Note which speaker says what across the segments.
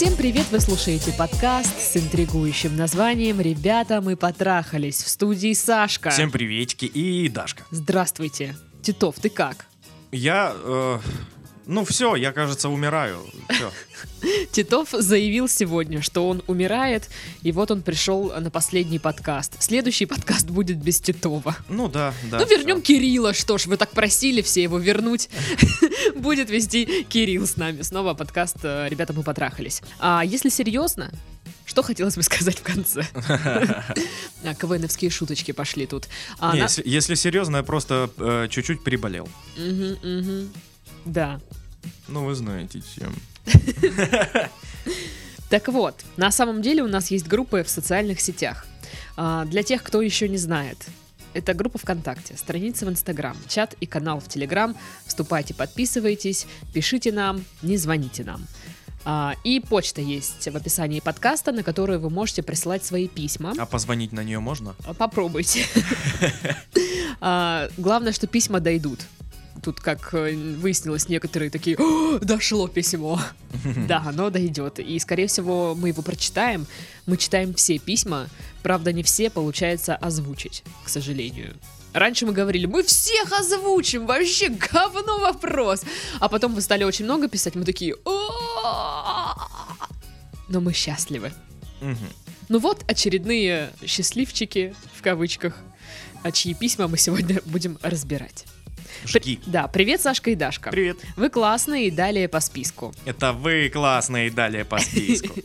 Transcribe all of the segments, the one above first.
Speaker 1: Всем привет! Вы слушаете подкаст с интригующим названием «Ребята, мы потрахались» в студии Сашка.
Speaker 2: Всем приветики и Дашка.
Speaker 1: Здравствуйте. Титов, ты как?
Speaker 2: Я, э, ну все, я, кажется, умираю. Всё.
Speaker 1: Титов заявил сегодня, что он умирает, и вот он пришел на последний подкаст. Следующий подкаст будет без Титова.
Speaker 2: Ну да, да.
Speaker 1: ну, вернем
Speaker 2: всё.
Speaker 1: Кирилла, что ж, вы так просили все его вернуть. Будет вести Кирилл с нами. Снова подкаст э, «Ребята, мы потрахались». А если серьезно, что хотелось бы сказать в конце? А, КВНовские шуточки пошли тут. А,
Speaker 2: Не,
Speaker 1: на-
Speaker 2: если, если серьезно, я просто э, чуть-чуть приболел.
Speaker 1: Мгм, мгм. Да.
Speaker 2: Ну, вы знаете, чем.
Speaker 1: Так вот, на самом деле у нас есть группы в социальных сетях. А, Для тех, кто еще не знает, это группа ВКонтакте, страница в Инстаграм, чат и канал в Телеграм. Вступайте, подписывайтесь, пишите нам, не звоните нам. А, И почта есть в описании подкаста, на которую вы можете присылать свои письма.
Speaker 2: А позвонить на нее можно?
Speaker 1: Попробуйте. А, Главное, что письма дойдут. Тут, как э, выяснилось, некоторые такие, «О, дошло письмо. Да, оно дойдет. И, скорее всего, мы его прочитаем. Мы читаем все письма. Правда, не все получается озвучить, к сожалению. Раньше мы говорили, мы всех озвучим, вообще говно вопрос. А потом вы стали очень много писать, мы такие, «О!» но мы счастливы. Ну вот очередные счастливчики, в кавычках, а чьи письма мы сегодня будем разбирать.
Speaker 2: Жги.
Speaker 1: Да, привет, Сашка и Дашка.
Speaker 2: Привет.
Speaker 1: Вы классные и далее по списку.
Speaker 2: Это вы классные далее по списку.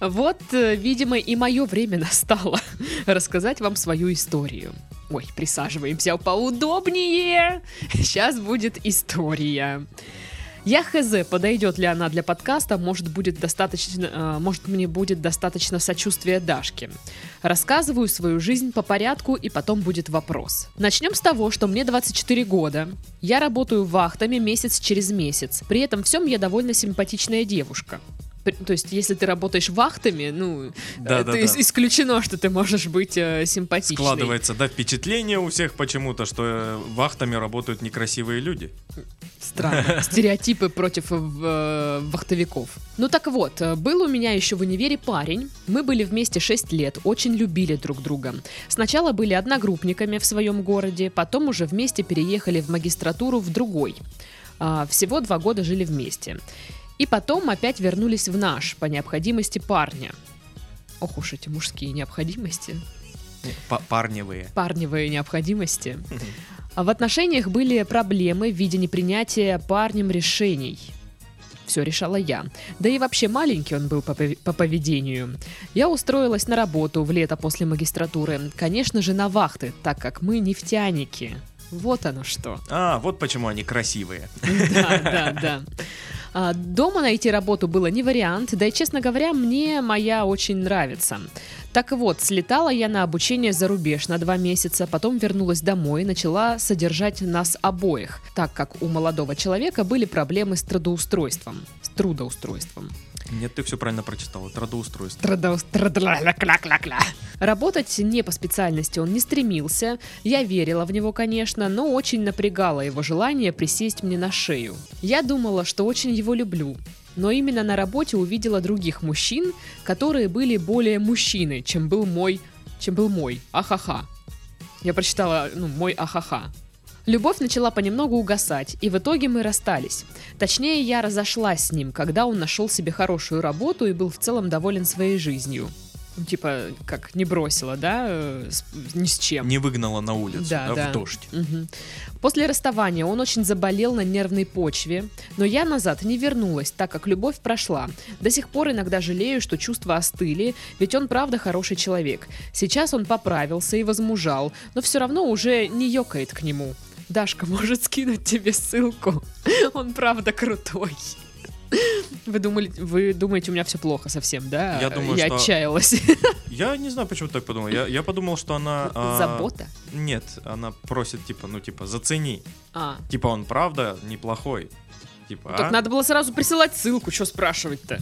Speaker 1: Вот, э, видимо, и мое время настало рассказать вам свою историю. Ой, присаживаемся поудобнее. Сейчас будет история. Я хз, подойдет ли она для подкаста, может, будет достаточно, э, может, мне будет достаточно сочувствия Дашки. Рассказываю свою жизнь по порядку, и потом будет вопрос. Начнем с того, что мне 24 года. Я работаю вахтами месяц через месяц. При этом всем я довольно симпатичная девушка. То есть, если ты работаешь вахтами, ну,
Speaker 2: Да,
Speaker 1: э,
Speaker 2: да,
Speaker 1: то
Speaker 2: да.
Speaker 1: исключено, что ты можешь быть э, симпатичной.
Speaker 2: Складывается, да, впечатление у всех почему-то, что э, вахтами работают некрасивые люди.
Speaker 1: Странно. Стереотипы против э, вахтовиков. Ну так вот, э, был у меня еще в универе парень. Мы были вместе 6 лет, очень любили друг друга. Сначала были одногруппниками в своем городе, потом уже вместе переехали в магистратуру в другой. А, Всего два года жили вместе. И потом опять вернулись в наш по необходимости парня. Ох уж эти мужские необходимости.
Speaker 2: Па- Парневые.
Speaker 1: парневые необходимости. А в отношениях были проблемы в виде непринятия парнем решений. Все решала я. Да и вообще маленький он был по, по поведению. Я устроилась на работу в лето после магистратуры. Конечно же, на вахты, так как мы нефтяники. Вот оно что.
Speaker 2: А, вот почему они красивые.
Speaker 1: Да, да, да. А, Дома найти работу было не вариант, да и, честно говоря, мне моя очень нравится. Так вот, слетала я на обучение за рубеж на два месяца, потом вернулась домой и начала содержать нас обоих, так как у молодого человека были проблемы с трудоустройством. С трудоустройством.
Speaker 2: Нет, ты все правильно прочитал. Трудоустройство.
Speaker 1: Трудоус- трудла-ля-кля-кля-кля. Работать не по специальности он не стремился. Я верила в него, конечно, но очень напрягало его желание присесть мне на шею. Я думала, что очень его люблю. Но именно на работе увидела других мужчин, которые были более мужчиной, чем был мой... чем был мой. Ахаха. Я прочитала, ну, мой ахаха. Любовь начала понемногу угасать, и в итоге мы расстались. Точнее, я разошлась с ним, когда он нашел себе хорошую работу и был в целом доволен своей жизнью. Ну, Типа, как не бросила, да, э, с- ни с чем.
Speaker 2: Не выгнала на улицу,
Speaker 1: Да,
Speaker 2: да,
Speaker 1: да.
Speaker 2: в дождь.
Speaker 1: Мгм. После расставания он очень заболел на нервной почве, но я назад не вернулась, так как любовь прошла. До сих пор иногда жалею, что чувства остыли, ведь он правда хороший человек. Сейчас он поправился и возмужал, но все равно уже не ёкает к нему. Дашка может скинуть тебе ссылку. Он правда крутой. Вы, думали, вы думаете, у меня все плохо совсем, да?
Speaker 2: Я думаю,
Speaker 1: я
Speaker 2: что-
Speaker 1: отчаялась.
Speaker 2: Я не знаю, почему так подумал. Я, я подумал, что она... а,
Speaker 1: Забота?
Speaker 2: Нет, она просит, типа, ну, типа, зацени.
Speaker 1: А,
Speaker 2: Типа, он правда неплохой. Типа,
Speaker 1: Так
Speaker 2: а?
Speaker 1: надо было сразу присылать ссылку, что спрашивать-то?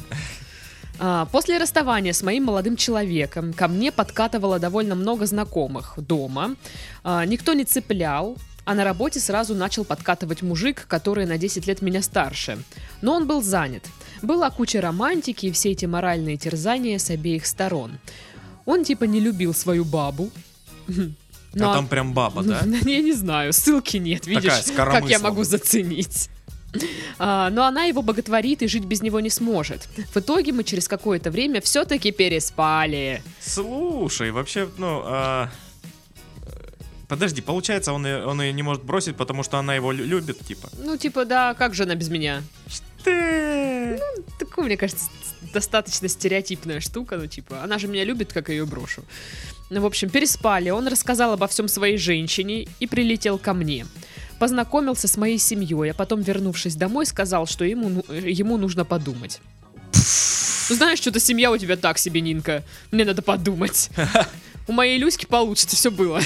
Speaker 1: А, После расставания с моим молодым человеком ко мне подкатывало довольно много знакомых дома. А, Никто не цеплял. А на работе сразу начал подкатывать мужик, который на 10 лет меня старше. Но он был занят. Была куча романтики и все эти моральные терзания с обеих сторон. Он типа не любил свою бабу. Ну,
Speaker 2: а там прям баба, да?
Speaker 1: Я не знаю, ссылки нет, видишь, как я могу заценить. А, но она его боготворит и жить без него не сможет. В итоге мы через какое-то время все-таки переспали.
Speaker 2: Слушай, вообще, ну, а, Подожди, получается, он ее, он ее не может бросить, потому что она его лю- любит, типа.
Speaker 1: Ну, типа, да, как же она без меня?
Speaker 2: Ты...
Speaker 1: Такое, мне кажется, достаточно стереотипная штука, ну, типа, она же меня любит, как я ее брошу. Ну, в общем, переспали, он рассказал обо всем своей женщине и прилетел ко мне. Познакомился с моей семьей, а потом, вернувшись домой, сказал, что ему, ну- ему нужно подумать. Ну, знаешь, что-то семья у тебя так себе, Нинка. Мне надо подумать. У моей Люськи получится, все было.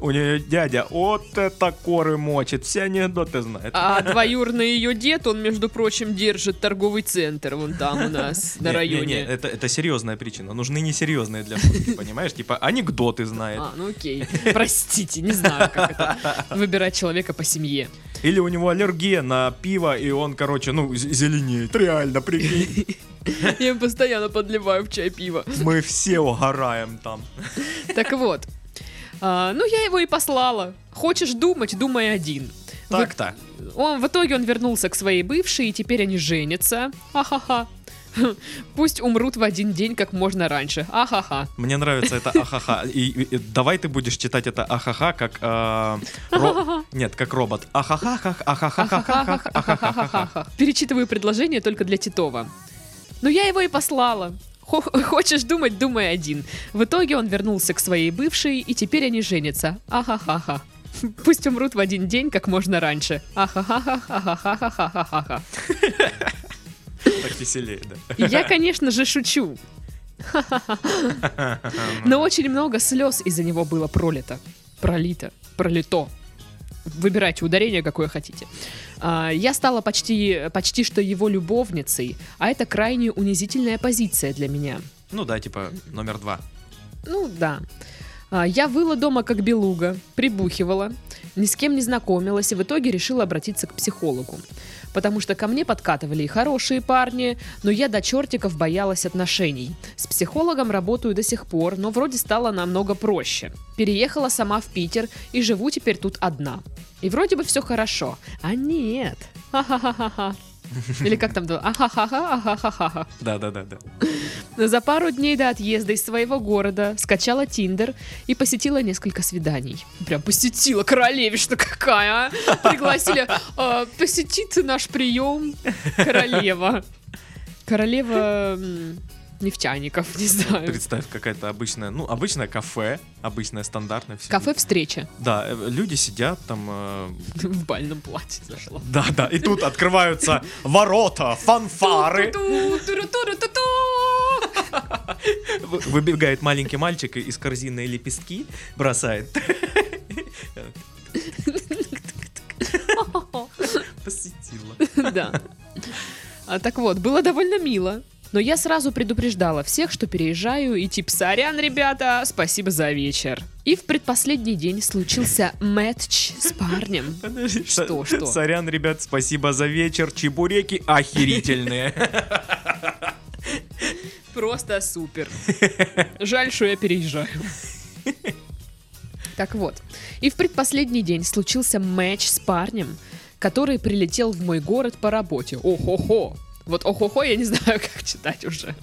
Speaker 2: У нее дядя вот это коры мочит, все анекдоты знает.
Speaker 1: А двоюродный ее дед, он, между прочим, держит торговый центр вон там у нас на
Speaker 2: Не, не,
Speaker 1: районе.
Speaker 2: не, это, это серьезная причина. Нужны несерьезные для шутки, понимаешь? Типа анекдоты знает.
Speaker 1: А, ну окей. Простите, не знаю, как это выбирать человека по семье.
Speaker 2: Или у него аллергия на пиво, и он, короче, ну, зеленеет. Реально, прикинь.
Speaker 1: Я им постоянно подливаю в чай пиво.
Speaker 2: Мы все угораем там.
Speaker 1: Так вот. А, ну, я его и послала. Хочешь думать, думай один.
Speaker 2: Так-то.
Speaker 1: Он, в итоге он вернулся к своей бывшей, и теперь они женятся. Ахаха. Пусть умрут в один день как можно раньше. Ахаха.
Speaker 2: Мне нравится это ахаха. И, и, и давай ты будешь читать это ахаха как... Э, ро... Нет, как робот. Ахахахах, ахахахах,
Speaker 1: ахахахах. Перечитываю предложение только для Титова. Ну я его и послала. Хо- Хочешь думать, думай один. В итоге он вернулся к своей бывшей, и теперь они женятся. Ахахаха. Пусть умрут в один день как можно раньше. Ахахахахахахахахаха.
Speaker 2: Так веселее, да.
Speaker 1: Я, конечно же, шучу. Но очень много слез из-за него было пролито. Пролито. Пролито. Выбирайте ударение, какое хотите. А, Я стала почти, почти что его любовницей, а это крайне унизительная позиция для меня.
Speaker 2: Ну да, типа номер два.
Speaker 1: Ну да. А, Я выла дома как белуга, прибухивала, ни с кем не знакомилась и в итоге решила обратиться к психологу. Потому что ко мне подкатывали и хорошие парни, но я до чертиков боялась отношений. С психологом работаю до сих пор, но вроде стало намного проще. Переехала сама в Питер и живу теперь тут одна. И вроде бы все хорошо. А нет. Ха-ха-ха-ха. Или как там? Ахахаха, ахахаха.
Speaker 2: Да, да, да, да.
Speaker 1: За пару дней до отъезда из своего города скачала Тиндер и посетила несколько свиданий. Прям посетила, королевишна какая, а? Пригласили э, посетить наш прием королева. Королева нефтяников, не знаю.
Speaker 2: Представь, какая-то обычная, ну, обычное кафе, обычное стандартное. все.
Speaker 1: Кафе встреча
Speaker 2: Да, э, люди сидят там... э,
Speaker 1: в бальном платье зашла.
Speaker 2: Да, да, и тут открываются ворота, фанфары. Выбегает маленький мальчик из корзины лепестки бросает. Посетила.
Speaker 1: Да. А, так вот, было довольно мило. Но я сразу предупреждала всех, что переезжаю, и тип «Сорян, ребята, спасибо за вечер». И в предпоследний день случился мэтч с парнем.
Speaker 2: Подожди,
Speaker 1: Что, что?
Speaker 2: Сорян, ребят, спасибо за вечер. Чебуреки охерительные.
Speaker 1: Просто супер. Жаль, что я переезжаю. Так вот, и в предпоследний день случился матч с парнем, который прилетел в мой город по работе. О-хо-хо. Вот о-хо-хо я не знаю, как читать уже.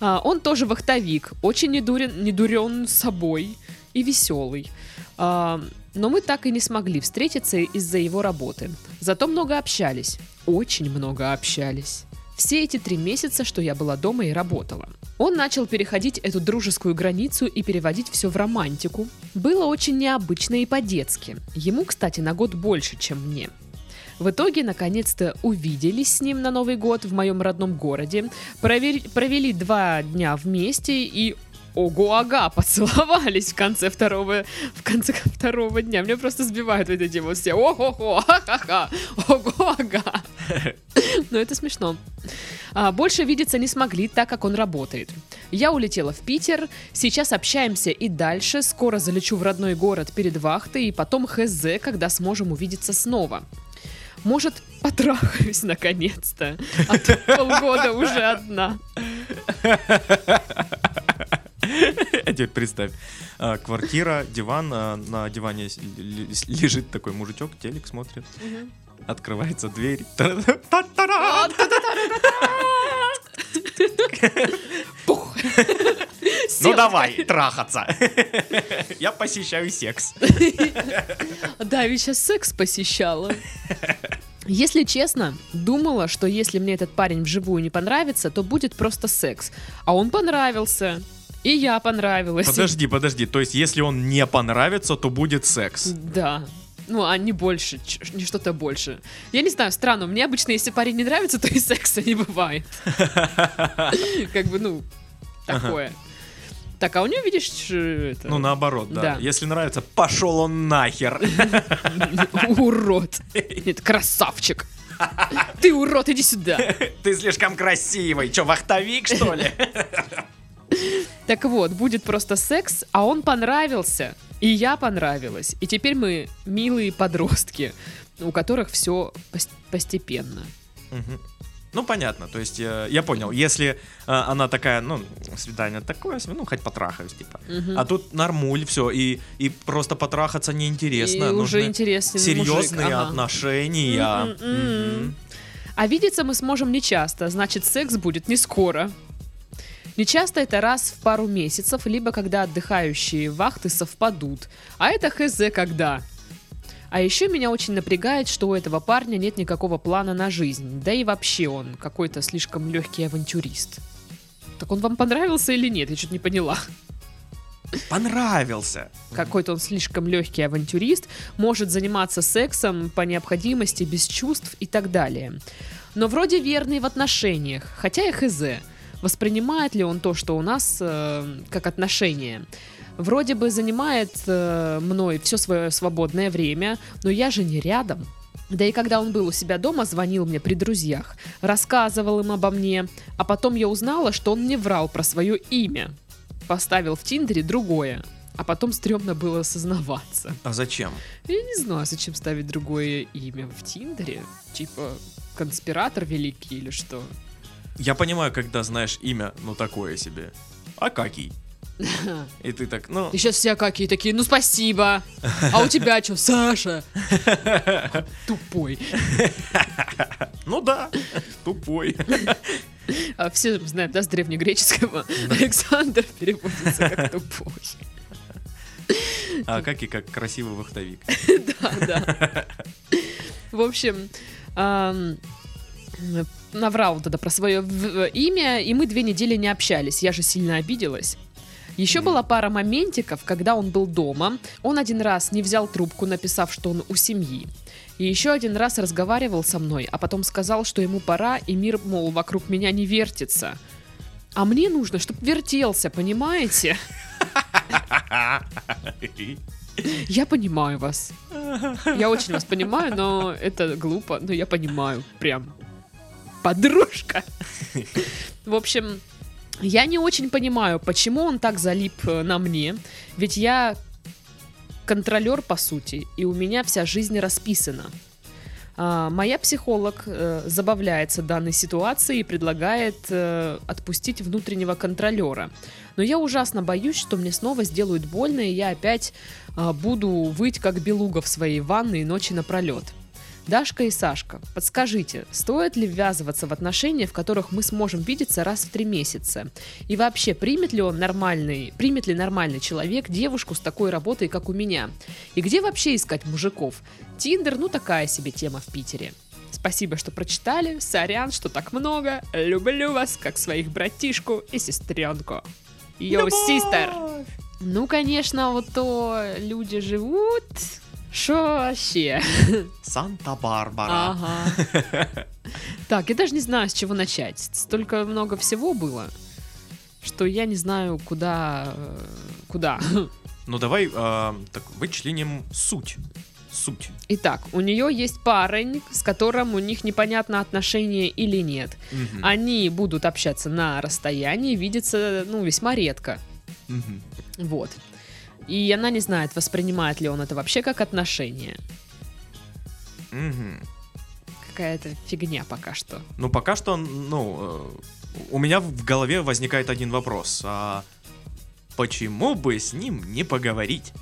Speaker 1: А, он тоже вахтовик, очень недурен, недурен собой и веселый. А, но мы так и не смогли встретиться из-за его работы. Зато много общались. Очень много общались. Все эти три месяца, что я была дома и работала. Он начал переходить эту дружескую границу и переводить все в романтику. Было очень необычно и по-детски. Ему, кстати, на год больше, чем мне. В итоге, наконец-то, увиделись с ним на Новый год в моем родном городе, провери- провели два дня вместе и ого-ага, поцеловались в конце второго, в конце второго дня. Меня просто сбивают вот эти вот все ого-го, ха-ха-ха, ого-ага. Но это смешно. А, больше видеться не смогли, так как он работает. Я улетела в Питер, сейчас общаемся и дальше, скоро залечу в родной город перед вахтой, и потом хз, когда сможем увидеться снова. Может, потрахаюсь наконец-то. А то полгода уже одна.
Speaker 2: А теперь представь, квартира, диван, а, на диване лежит такой мужичок, телек смотрит, открывается дверь. Та-та-та-та!
Speaker 1: Пух.
Speaker 2: Ну давай, трахаться. Я посещаю секс.
Speaker 1: Да, ведь сейчас секс посещала. Если честно, думала, что если мне этот парень вживую не понравится, то будет просто секс. А он понравился. И я понравилась.
Speaker 2: Подожди, подожди. То есть, если он не понравится, то будет секс.
Speaker 1: Да. Ну, а не больше, не что-то больше. Я не знаю, странно. Мне обычно, если парень не нравится, то и секса не бывает. Как бы, ну, такое. Так, а у нее, видишь, это...
Speaker 2: Ну, наоборот, да.
Speaker 1: Да.
Speaker 2: Если нравится, пошел он нахер.
Speaker 1: Урод. Нет, красавчик. Ты урод, иди сюда.
Speaker 2: Ты слишком красивый. Че, вахтовик, что ли?
Speaker 1: Так вот, будет просто секс, а он понравился. И я понравилась. И теперь мы милые подростки, у которых все постепенно.
Speaker 2: Мгм. Ну, понятно, то есть э, я понял, если э, она такая, ну, свидание такое, ну, хоть потрахаюсь, типа.
Speaker 1: Мгм.
Speaker 2: А тут нормуль, все, и, и просто потрахаться неинтересно.
Speaker 1: И уже
Speaker 2: нужны
Speaker 1: интересный
Speaker 2: серьезные
Speaker 1: мужик, ага.
Speaker 2: отношения.
Speaker 1: А видеться мы сможем не часто, значит, секс будет не скоро. Не часто это раз в пару месяцев, либо когда отдыхающие вахты совпадут. А это хз когда. А еще меня очень напрягает, что у этого парня нет никакого плана на жизнь. Да и вообще он какой-то слишком легкий авантюрист. Так он вам понравился или нет? Я что-то не поняла.
Speaker 2: Понравился.
Speaker 1: Какой-то он слишком легкий авантюрист, может заниматься сексом по необходимости, без чувств и так далее. Но вроде верный в отношениях, хотя и хз. Воспринимает ли он то, что у нас, э, как отношения? Вроде бы занимает э, мной все свое свободное время, но я же не рядом. Да и когда он был у себя дома, звонил мне при друзьях, рассказывал им обо мне, а потом я узнала, что он мне врал про свое имя. Поставил в Тиндере другое, а потом стрёмно было осознаваться.
Speaker 2: А зачем?
Speaker 1: Я не знаю, зачем ставить другое имя в Тиндере. Типа конспиратор великий или что.
Speaker 2: Я понимаю, когда знаешь имя, ну, такое себе. Акакий. И ты так, ну,
Speaker 1: И сейчас все какие такие, ну спасибо. А у тебя что, Саша? Тупой.
Speaker 2: ну да, тупой.
Speaker 1: А все знают, да, с древнегреческого. Александр переводится как тупой.
Speaker 2: А Акакий как красивый вахтовик.
Speaker 1: Да, да. В общем, наврал тогда про свое имя, и мы две недели не общались. Я же сильно обиделась. Еще была пара моментиков, когда он был дома. Он один раз не взял трубку, написав, что он у семьи. И еще один раз разговаривал со мной, а потом сказал, что ему пора, и мир, мол, вокруг меня не вертится. А мне нужно, чтобы вертелся, понимаете? Я понимаю вас. Я очень вас понимаю, но это глупо. Но я понимаю. Прям. Подружка. В общем, я не очень понимаю, почему он так залип э, на мне. Ведь я контролер, по сути, и у меня вся жизнь расписана. А, моя психолог э, забавляется данной ситуацией и предлагает э, отпустить внутреннего контролера. Но я ужасно боюсь, что мне снова сделают больно, и я опять а, буду выть как белуга в своей ванной ночи напролет. Дашка и Сашка, подскажите, стоит ли ввязываться в отношения, в которых мы сможем видеться раз в три месяца? И вообще, примет ли он нормальный, примет ли нормальный человек девушку с такой работой, как у меня? И где вообще искать мужиков? Тиндер, ну такая себе тема в Питере. Спасибо, что прочитали. Сорян, что так много. Люблю вас, как своих братишку и сестренку. Йоу, систер! Ну, конечно, вот то люди живут. Шо вообще?
Speaker 2: Санта-Барбара.
Speaker 1: Ага. Так, я даже не знаю, с чего начать. Столько много всего было, что я не знаю, куда... э, Куда.
Speaker 2: Ну давай а, так вычленим суть. суть.
Speaker 1: Итак, у нее есть парень, с которым у них непонятно отношения или нет.
Speaker 2: Мгм.
Speaker 1: Они будут общаться на расстоянии, видеться, ну, весьма редко.
Speaker 2: Мгм.
Speaker 1: Вот. И она не знает, воспринимает ли он это вообще как отношения.
Speaker 2: Мгм.
Speaker 1: Какая-то фигня пока что.
Speaker 2: Ну, пока что, ну, э, у меня в голове возникает один вопрос. А почему бы с ним не поговорить?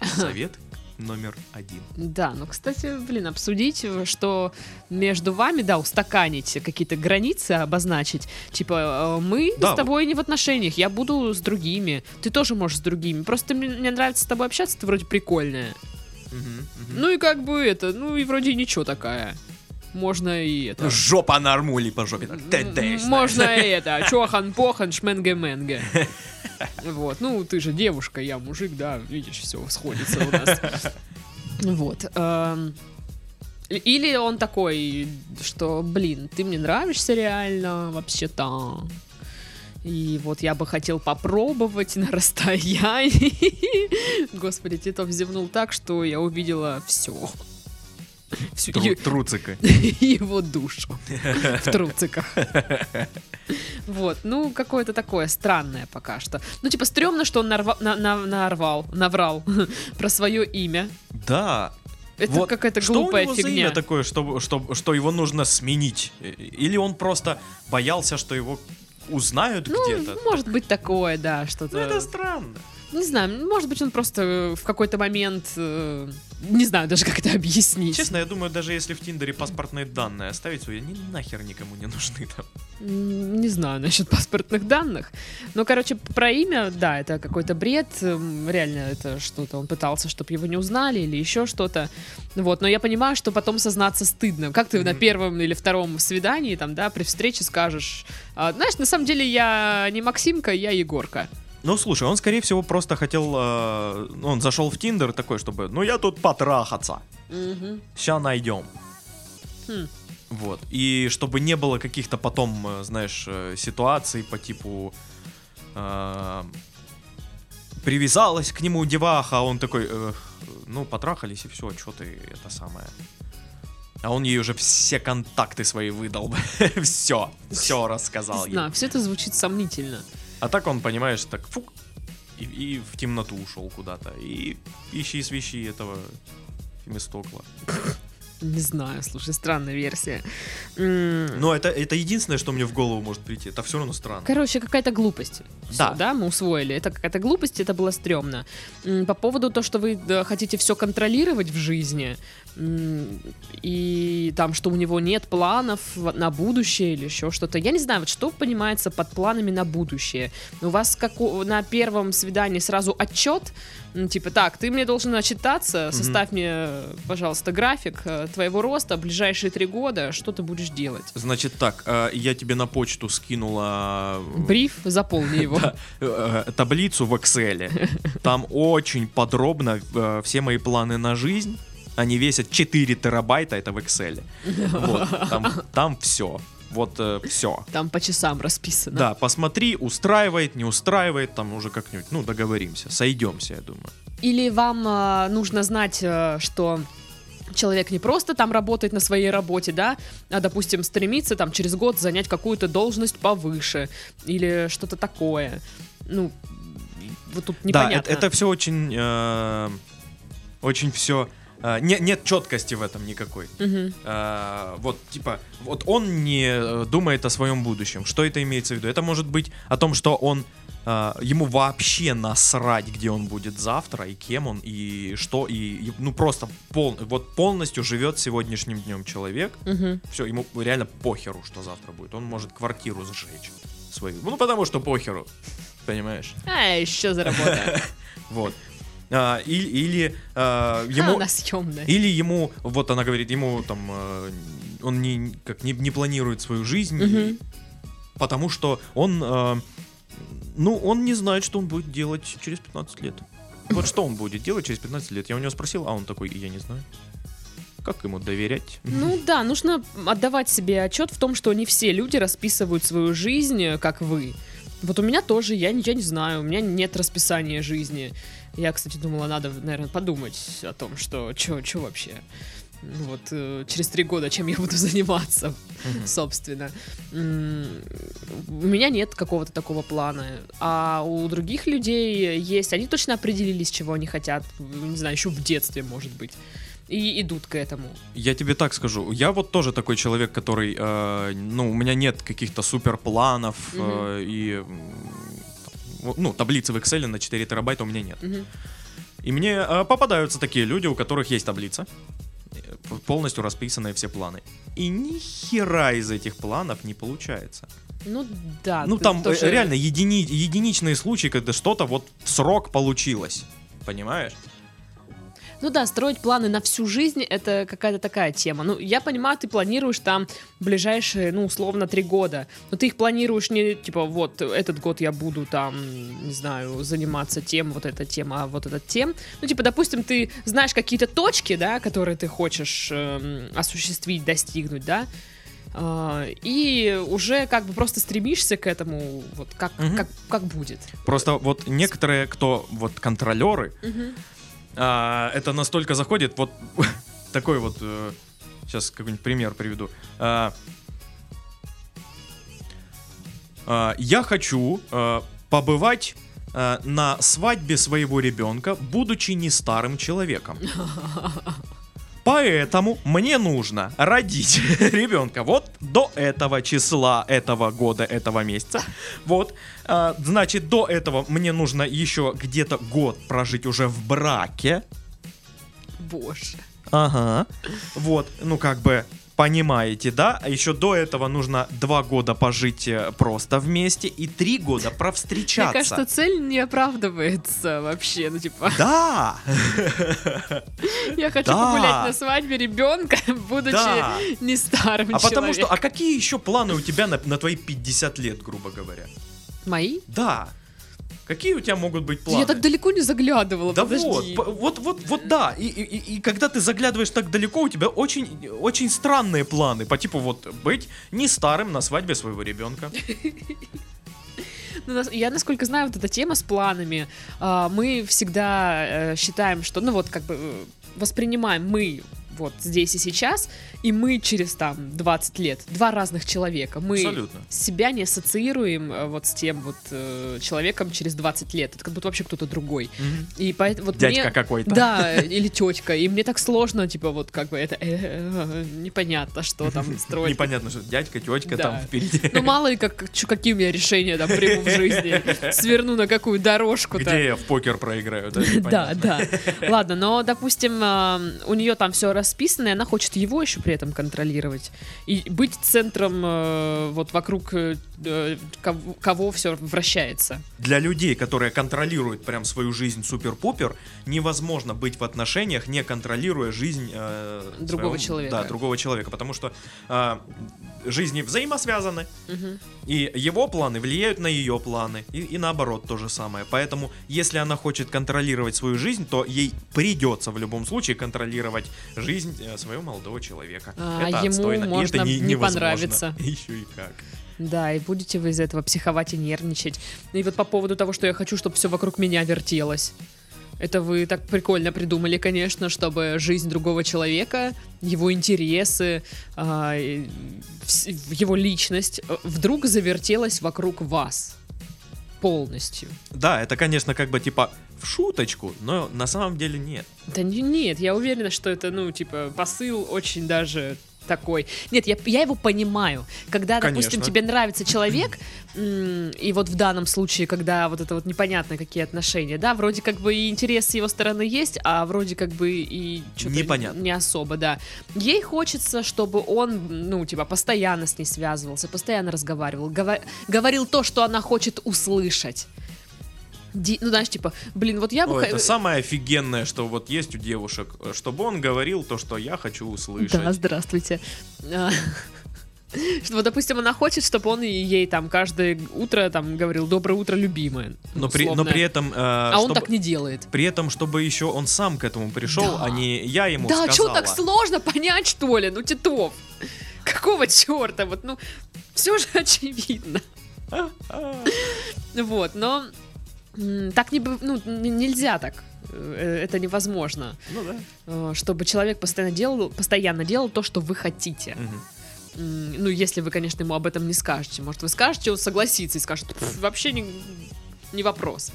Speaker 2: Совет номер один.
Speaker 1: Да, ну, кстати, блин, обсудить, что между вами, да, устаканить какие-то границы, обозначить. Типа, э, мы
Speaker 2: Да,
Speaker 1: с тобой не в отношениях, я буду с другими. Ты тоже можешь с другими. Просто мне, нравится с тобой общаться, ты вроде прикольная.
Speaker 2: Мгм, мгм.
Speaker 1: Ну и как бы это, ну и вроде ничего такая. Можно и это.
Speaker 2: Жопа нормули по жопе.
Speaker 1: Можно и это. Чохан-похан, шменге-менге. Вот. Ну, ты же девушка, я мужик, да, видишь, все сходится у нас. Вот. эм, Или он такой, что, блин, ты мне нравишься реально, вообще-то. И вот я бы хотел попробовать на расстоянии. Господи, Титов зевнул так, что я увидела все. Всю
Speaker 2: Тру- Труцика.
Speaker 1: его душу в труциках. Вот, ну, какое-то такое странное пока что. Ну, типа, стрёмно, что он нарва- на- на- нарвал, наврал про свое имя.
Speaker 2: Да.
Speaker 1: Это
Speaker 2: Вот
Speaker 1: какая-то
Speaker 2: что
Speaker 1: глупая
Speaker 2: у него за
Speaker 1: фигня.
Speaker 2: имя такое, что, что, что его нужно сменить? Э, Или он просто боялся, что его узнают
Speaker 1: Ну,
Speaker 2: где-то?
Speaker 1: может быть такое, да,
Speaker 2: Ну,
Speaker 1: что-то.
Speaker 2: это странно.
Speaker 1: Не знаю, может быть, он просто э, в какой-то момент... э, Не знаю даже, как это объяснить.
Speaker 2: Честно, я думаю, даже если в Тиндере паспортные данные оставить, то они нахер никому не нужны там.
Speaker 1: Не знаю насчет паспортных данных. Но, короче, про имя, да, это какой-то бред. Эм, Реально, это что-то. Он пытался, чтобы его не узнали или еще что-то. Вот, но я понимаю, что потом сознаться стыдно. Как ты на
Speaker 2: Мгм.
Speaker 1: первом или втором свидании, там, да, при встрече скажешь, «А, знаешь, на самом деле я не Максимка, я Егорка.
Speaker 2: Ну, слушай, он, скорее всего, просто хотел... э, он зашел в Тиндер такой, чтобы... Ну, я тут потрахаться. Ща найдем.
Speaker 1: Хм.
Speaker 2: Вот. И чтобы не было каких-то потом, э, знаешь, э, ситуаций по типу... э, привязалась к нему деваха, а он такой... э, ну, потрахались и все, что ты это самое... А он ей уже все контакты свои выдал. все, все рассказал
Speaker 1: Не знаю, все это звучит сомнительно.
Speaker 2: А так он, понимаешь, так фук, и, и в темноту ушел куда-то. И ищи свищи этого Фемистокла.
Speaker 1: Не знаю, слушай, странная версия.
Speaker 2: Но это, это единственное, что мне в голову может прийти. Это все равно странно.
Speaker 1: Короче, какая-то глупость.
Speaker 2: Да.
Speaker 1: да, мы усвоили. Это какая-то глупость, это было стрёмно. По поводу того, что вы хотите все контролировать в жизни, и там, что у него нет планов на будущее или еще что-то. Я не знаю, вот что понимается под планами на будущее. У вас как у- на первом свидании сразу отчет, ну, типа, так, ты мне должен отчитаться, составь мне, пожалуйста, график э, твоего роста в ближайшие три года, что ты будешь делать.
Speaker 2: Значит так, э, я тебе на почту скинула э,
Speaker 1: Бриф, заполни его.
Speaker 2: таблицу в Excel. Там очень подробно все мои планы на жизнь. Они весят 4 терабайта, это в Excel. Вот, там, там все. Вот все.
Speaker 1: Там по часам расписано.
Speaker 2: Да, посмотри, устраивает, не устраивает, там уже как-нибудь, ну, договоримся, сойдемся, я думаю.
Speaker 1: Или вам а, нужно знать, э, что человек не просто там работает на своей работе, да, а, допустим, стремится там через год занять какую-то должность повыше или что-то такое. Ну, вот тут
Speaker 2: Да,
Speaker 1: непонятно.
Speaker 2: это, все очень, э, очень все... не, нет четкости в этом никакой.
Speaker 1: Мгм.
Speaker 2: Э, вот, типа, вот он не э, думает о своем будущем. Что это имеется в виду? Это может быть о том, что он э, ему вообще насрать, где он будет завтра, и кем он, и что, и, и, ну просто пол, вот полностью живет сегодняшним днем человек.
Speaker 1: Мгм.
Speaker 2: Все, ему реально похеру, что завтра будет. Он может квартиру сжечь свою. Ну, потому что похеру. Понимаешь?
Speaker 1: А, еще заработаю.
Speaker 2: Вот. А, и- или а,
Speaker 1: А,
Speaker 2: ему.
Speaker 1: она съемная.
Speaker 2: Или ему, вот она говорит, ему там, э, он не, как, не, не планирует свою жизнь, и- потому что он, э, ну, он не знает, что он будет делать через 15 лет. Вот что он будет делать через 15 лет. Я у него спросил, а он такой, я не знаю. Как ему доверять?
Speaker 1: Ну да, нужно отдавать себе отчет в том, что не все люди расписывают свою жизнь, э, как вы. Вот у меня тоже, я, я не знаю, у меня нет расписания жизни. Я, кстати, думала, надо, наверное, подумать о том, что что вообще. Ну вот э, через три года чем я буду заниматься, собственно. У меня нет какого-то такого плана, а у других людей есть. Они точно определились, чего они хотят. Не знаю, еще в детстве, может быть. И идут к этому.
Speaker 2: Я тебе так скажу, я вот тоже такой человек, который, э, ну, у меня нет каких-то супер планов
Speaker 1: Мгм.
Speaker 2: э, и, ну, таблицы в Excel на 4 терабайта у меня нет.
Speaker 1: Мгм.
Speaker 2: И мне э, попадаются такие люди, у которых есть таблица, э, полностью расписанные все планы. И ни хера из этих планов не получается.
Speaker 1: Ну да.
Speaker 2: ну там э,
Speaker 1: тоже-
Speaker 2: реально едини- единичные случаи, когда что-то вот в срок получилось. Понимаешь?
Speaker 1: Ну да, строить планы на всю жизнь это какая-то такая тема. Ну, я понимаю, ты планируешь там ближайшие, ну, условно, три года. Но ты их планируешь не типа, вот этот год я буду там, не знаю, заниматься тем, вот эта тема, а вот этот тем. Ну, типа, допустим, ты знаешь какие-то точки, да, которые ты хочешь эм, осуществить, достигнуть, да. А, и уже как бы просто стремишься к этому, вот как,
Speaker 2: Мгм.
Speaker 1: как, как будет.
Speaker 2: Просто вот некоторые, кто вот контролеры, а, это настолько заходит, вот такой вот, сейчас какой-нибудь пример приведу. А, а, я хочу а, побывать а, на свадьбе своего ребенка, будучи не старым человеком. Поэтому мне нужно родить ребенка вот до этого числа, этого года, этого месяца. Вот, а, значит, до этого мне нужно еще где-то год прожить уже в браке.
Speaker 1: Боже.
Speaker 2: Ага. Вот, ну как бы понимаете, да? А еще до этого нужно два года пожить э, просто вместе и три года провстречаться.
Speaker 1: Мне кажется, цель не оправдывается вообще. Ну, типа,
Speaker 2: Да!
Speaker 1: я хочу погулять на свадьбе ребенка, будучи не старым
Speaker 2: А потому что, а какие еще планы у тебя на, на твои 50 лет, грубо говоря?
Speaker 1: Мои?
Speaker 2: Да. Какие у тебя могут быть планы?
Speaker 1: Я так далеко не заглядывала,
Speaker 2: Да
Speaker 1: подожди.
Speaker 2: вот, вот, вот, вот, да. И, и, и- и когда ты заглядываешь так далеко, у тебя очень, очень странные планы. По типу вот быть не старым на свадьбе своего ребенка.
Speaker 1: Ну, я, насколько знаю, вот эта тема с планами, а, мы всегда э, считаем, что, ну вот, как бы э, воспринимаем мы вот здесь и сейчас, и мы через там 20 лет, два разных человека. Мы
Speaker 2: Абсолютно.
Speaker 1: себя не ассоциируем э, вот с тем вот э, человеком через 20 лет. Это как будто вообще кто-то другой.
Speaker 2: Мгм.
Speaker 1: И поэтому вот
Speaker 2: Дядька
Speaker 1: мне...
Speaker 2: какой-то.
Speaker 1: Да, или тетка. И мне так сложно, типа, вот как бы это э, непонятно, что там строить.
Speaker 2: Непонятно, что дядька, тетка там впереди.
Speaker 1: Ну, мало ли, как, какие у меня решения там приму в жизни. Сверну на какую дорожку-то.
Speaker 2: Где я в покер проиграю, да?
Speaker 1: Да, да. Ладно, но, допустим, у нее там все расписано, и она хочет его еще при этом контролировать. И быть центром э, вот вокруг э, э, кого, кого все вращается.
Speaker 2: Для людей, которые контролируют прям свою жизнь супер-пупер, невозможно быть в отношениях, не контролируя жизнь э,
Speaker 1: Другого
Speaker 2: своего-
Speaker 1: человека.
Speaker 2: Да, другого человека, потому что э, жизни взаимосвязаны,
Speaker 1: Мгм.
Speaker 2: и его планы влияют на ее планы, и, и наоборот то же самое. Поэтому, если она хочет контролировать свою жизнь, то ей придется в любом случае контролировать жизнь э, своего молодого человека.
Speaker 1: А
Speaker 2: это
Speaker 1: ему
Speaker 2: отстойно,
Speaker 1: можно
Speaker 2: это не,
Speaker 1: не понравиться.
Speaker 2: Еще и как.
Speaker 1: Да, и будете вы из этого психовать и нервничать. И вот по поводу того, что я хочу, чтобы все вокруг меня вертелось. Это вы так прикольно придумали, конечно, чтобы жизнь другого человека, его интересы, а, его личность э, вдруг завертелась вокруг вас полностью.
Speaker 2: Да, это, конечно, как бы типа в шуточку, но на самом деле нет.
Speaker 1: Да не- нет, я уверена, что это, ну, типа, посыл очень даже такой. Нет, я, я его понимаю. Когда, допустим,
Speaker 2: Конечно.
Speaker 1: тебе нравится человек, и вот в данном случае, когда вот это вот непонятно какие отношения, да, вроде как бы и интерес с его стороны есть, а вроде как бы и что-то
Speaker 2: Непонятно.
Speaker 1: не особо, да. Ей хочется, чтобы он, ну, типа, постоянно с ней связывался, постоянно разговаривал, гова- говорил то, что она хочет услышать. Ди- ну, знаешь, типа, блин, вот я бы...
Speaker 2: О, это самое офигенное, что вот есть у девушек, э, чтобы он говорил то, что я хочу услышать.
Speaker 1: Да, здравствуйте. А, Что, вот, допустим, она хочет, чтобы он ей там каждое утро там говорил «Доброе утро, любимая».
Speaker 2: но, при, но при этом... э,
Speaker 1: А он
Speaker 2: чтобы-
Speaker 1: так не делает.
Speaker 2: При этом, чтобы еще он сам к этому пришел,
Speaker 1: Да.
Speaker 2: а не я ему
Speaker 1: Да, что
Speaker 2: сказала.
Speaker 1: так сложно понять, что ли? Ну, Титов, какого черта? Вот, ну, все же очевидно. Вот, но так не, ну, нельзя так. Э, Это невозможно.
Speaker 2: Ну да.
Speaker 1: Э, Чтобы человек постоянно делал, постоянно делал то, что вы хотите. М, Ну, если вы, конечно, ему об этом не скажете. Может, вы скажете, он согласится и скажет, «Пф, вообще не, не вопрос. Ну,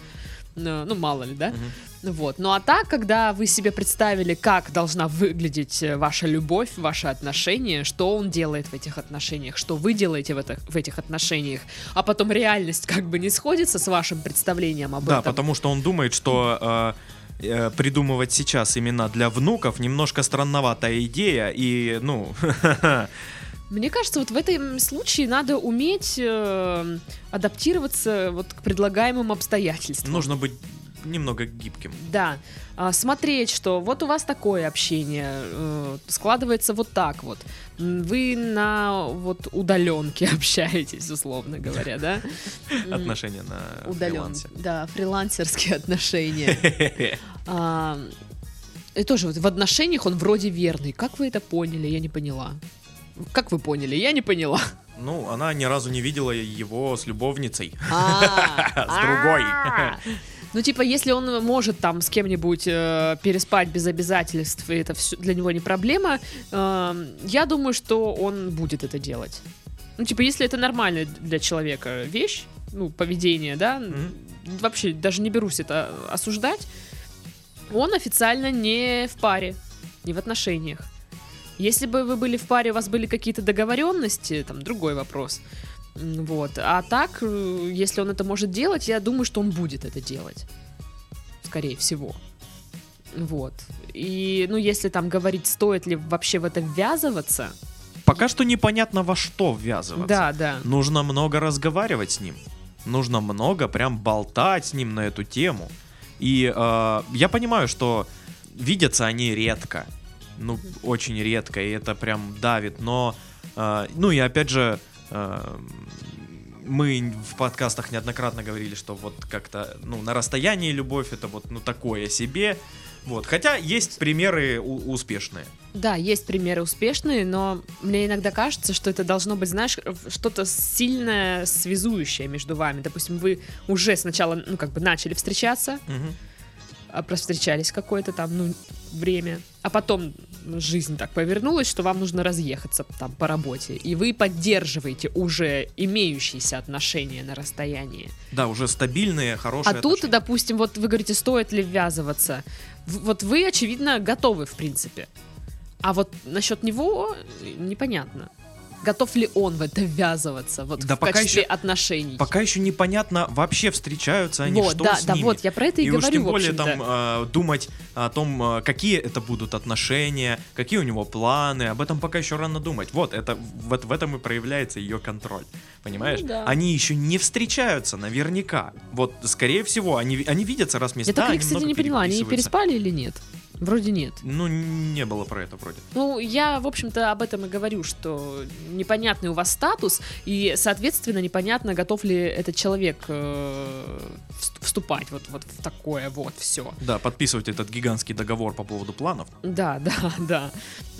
Speaker 1: ну, мало ли, да?
Speaker 2: Мгм.
Speaker 1: Вот. Ну а так, когда вы себе представили, как должна выглядеть э, ваша любовь, ваши отношения, что он делает в этих отношениях, что вы делаете в, этих в этих отношениях, а потом реальность как бы не сходится с вашим представлением об
Speaker 2: Да,
Speaker 1: этом.
Speaker 2: потому что он думает, что э, э, придумывать сейчас имена для внуков немножко странноватая идея, и, ну,
Speaker 1: Мне кажется, вот в этом случае надо уметь э, адаптироваться вот к предлагаемым обстоятельствам.
Speaker 2: нужно быть немного гибким.
Speaker 1: Да, а, смотреть, что вот у вас такое общение э, складывается вот так вот. Вы на вот удаленке общаетесь, условно говоря, да?
Speaker 2: Отношения на
Speaker 1: Удален,
Speaker 2: фрилансе.
Speaker 1: да, фрилансерские отношения. А, И тоже вот в отношениях он вроде верный. Как вы это поняли? Я не поняла. Как вы поняли? Я не поняла.
Speaker 2: Ну, она ни разу не видела его с любовницей.
Speaker 1: А,
Speaker 2: С другой.
Speaker 1: а. Ну, типа, если он может там с кем-нибудь э, переспать без обязательств, и это всё для него не проблема, э, я думаю, что он будет это делать. Ну, типа, если это нормальная для человека вещь, ну, поведение, да,
Speaker 2: Мгм.
Speaker 1: вообще даже не берусь это осуждать, он официально не в паре, не в отношениях. Если бы вы были в паре, у вас были какие-то договоренности, там другой вопрос. Вот. А так, э, если он это может делать, я думаю, что он будет это делать. Скорее всего. Вот. И, ну, если там говорить, стоит ли вообще в это ввязываться,
Speaker 2: Пока что непонятно во что ввязываться.
Speaker 1: да, да.
Speaker 2: Нужно много разговаривать с ним. Нужно много прям болтать с ним на эту тему. И э, я понимаю, что видятся они редко. Ну, очень редко, и это прям давит. Но, э, ну и опять же, э, мы в подкастах неоднократно говорили, что вот как-то, ну, на расстоянии любовь это вот, ну, такое себе. Вот. Хотя есть примеры успешные.
Speaker 1: Да, есть примеры успешные, но мне иногда кажется, что это должно быть, знаешь, что-то сильное связующее между вами. Допустим, вы уже сначала, ну, как бы начали встречаться,
Speaker 2: Мгм.
Speaker 1: А встречались какое-то там, ну, время, а потом жизнь так повернулась, что вам нужно разъехаться там по работе, и вы поддерживаете уже имеющиеся отношения на расстоянии.
Speaker 2: Да, уже стабильные, хорошие
Speaker 1: А тут,
Speaker 2: отношения.
Speaker 1: допустим, вот вы говорите, стоит ли ввязываться. Вот вы, очевидно, готовы, в принципе. А вот насчет него э, непонятно. Готов ли он в это ввязываться, вот
Speaker 2: Да
Speaker 1: в
Speaker 2: пока
Speaker 1: качестве
Speaker 2: еще-
Speaker 1: отношений.
Speaker 2: Пока еще непонятно, вообще встречаются они,
Speaker 1: вот,
Speaker 2: что
Speaker 1: да,
Speaker 2: с
Speaker 1: да,
Speaker 2: ними.
Speaker 1: вот, я про это и,
Speaker 2: И уж
Speaker 1: говорю,
Speaker 2: тем
Speaker 1: в
Speaker 2: более там э, думать о том, э, какие это будут отношения, какие у него планы, об этом пока еще рано думать. Вот, это вот в этом и проявляется ее контроль. Понимаешь?
Speaker 1: Ну да.
Speaker 2: Они еще не встречаются, наверняка. Вот, скорее всего, они, они видятся раз в месяц.
Speaker 1: Я так,
Speaker 2: да,
Speaker 1: кстати, не поняла, они переспали или нет? Вроде нет.
Speaker 2: Ну, не было про это вроде.
Speaker 1: Ну, я, в общем-то, об этом и говорю, что непонятный у вас статус, и, соответственно, непонятно, готов ли этот человек э, вст- вступать вот, вот в такое вот все.
Speaker 2: Да, подписывать этот гигантский договор по поводу планов.
Speaker 1: Да, да, да.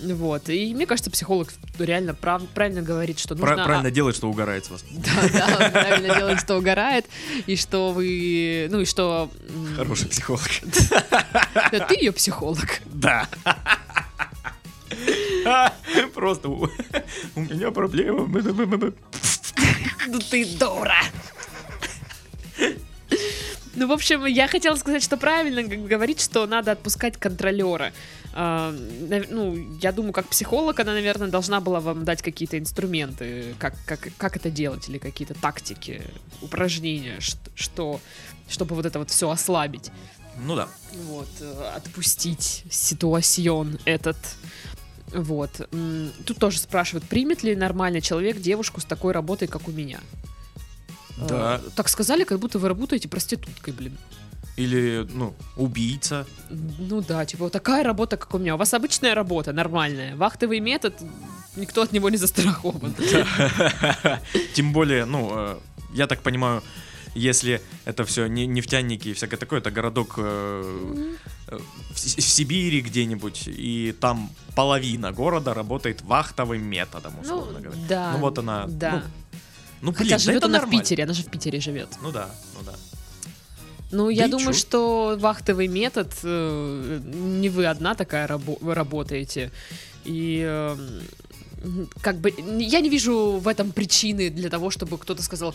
Speaker 1: Вот. И мне кажется, психолог реально прав- правильно говорит, что нужно...
Speaker 2: правильно делает, что угорает с вас.
Speaker 1: Да, да, правильно делает, что угорает, и что вы... Ну, и что...
Speaker 2: Хороший психолог.
Speaker 1: да ты ее психолог.
Speaker 2: Да. Просто у меня проблема.
Speaker 1: Ну ты дура! Ну, в общем, я хотела сказать, что правильно говорить, что надо отпускать контролера. А, ну, я думаю, как психолог, она, наверное, должна была вам дать какие-то инструменты, как, как, как это делать, или какие-то тактики, упражнения, что, чтобы вот это вот все ослабить.
Speaker 2: Ну да.
Speaker 1: Вот, э, отпустить ситуацион этот. Вот. Тут тоже спрашивают, примет ли нормальный человек девушку с такой работой, как у меня?
Speaker 2: Да.
Speaker 1: Э, Так сказали, как будто вы работаете проституткой, блин.
Speaker 2: Или, ну, убийца.
Speaker 1: Ну да, типа такая работа, как у меня. У вас обычная работа, нормальная. Вахтовый метод, никто от него не застрахован.
Speaker 2: Тем более, ну, э, я так понимаю, если это все не нефтяники и всякое такое, это городок э, э, в, в Сибири где-нибудь, и там половина города работает вахтовым методом,
Speaker 1: Ну,
Speaker 2: условно говоря.
Speaker 1: да.
Speaker 2: Ну вот она,
Speaker 1: Да.
Speaker 2: Ну, блин,
Speaker 1: Хотя
Speaker 2: да
Speaker 1: живет она в
Speaker 2: нормально.
Speaker 1: Питере, она же в Питере живет.
Speaker 2: Ну да, ну да.
Speaker 1: Ну, я
Speaker 2: и
Speaker 1: думаю, что вахтовый метод, э, не вы одна такая рабо- работаете. И э, как бы я не вижу в этом причины для того, чтобы кто-то сказал,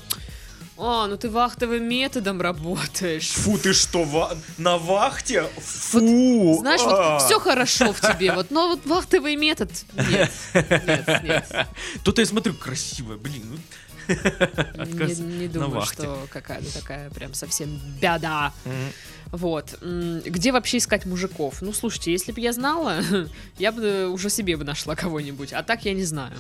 Speaker 1: а, ну ты вахтовым методом работаешь.
Speaker 2: Фу, ты что, ва- на вахте? Фу!
Speaker 1: Знаешь,
Speaker 2: а.
Speaker 1: вот все хорошо в тебе, вот, но вот вахтовый метод нет, нет, нет.
Speaker 2: Тут я смотрю, красивая, блин. ну.
Speaker 1: Не, не думаю,
Speaker 2: вахте.
Speaker 1: что какая-то такая прям совсем беда.
Speaker 2: Мгм.
Speaker 1: Вот. Где вообще искать мужиков? Ну, слушайте, если бы я знала, я бы уже себе бы нашла кого-нибудь. А так я не знаю.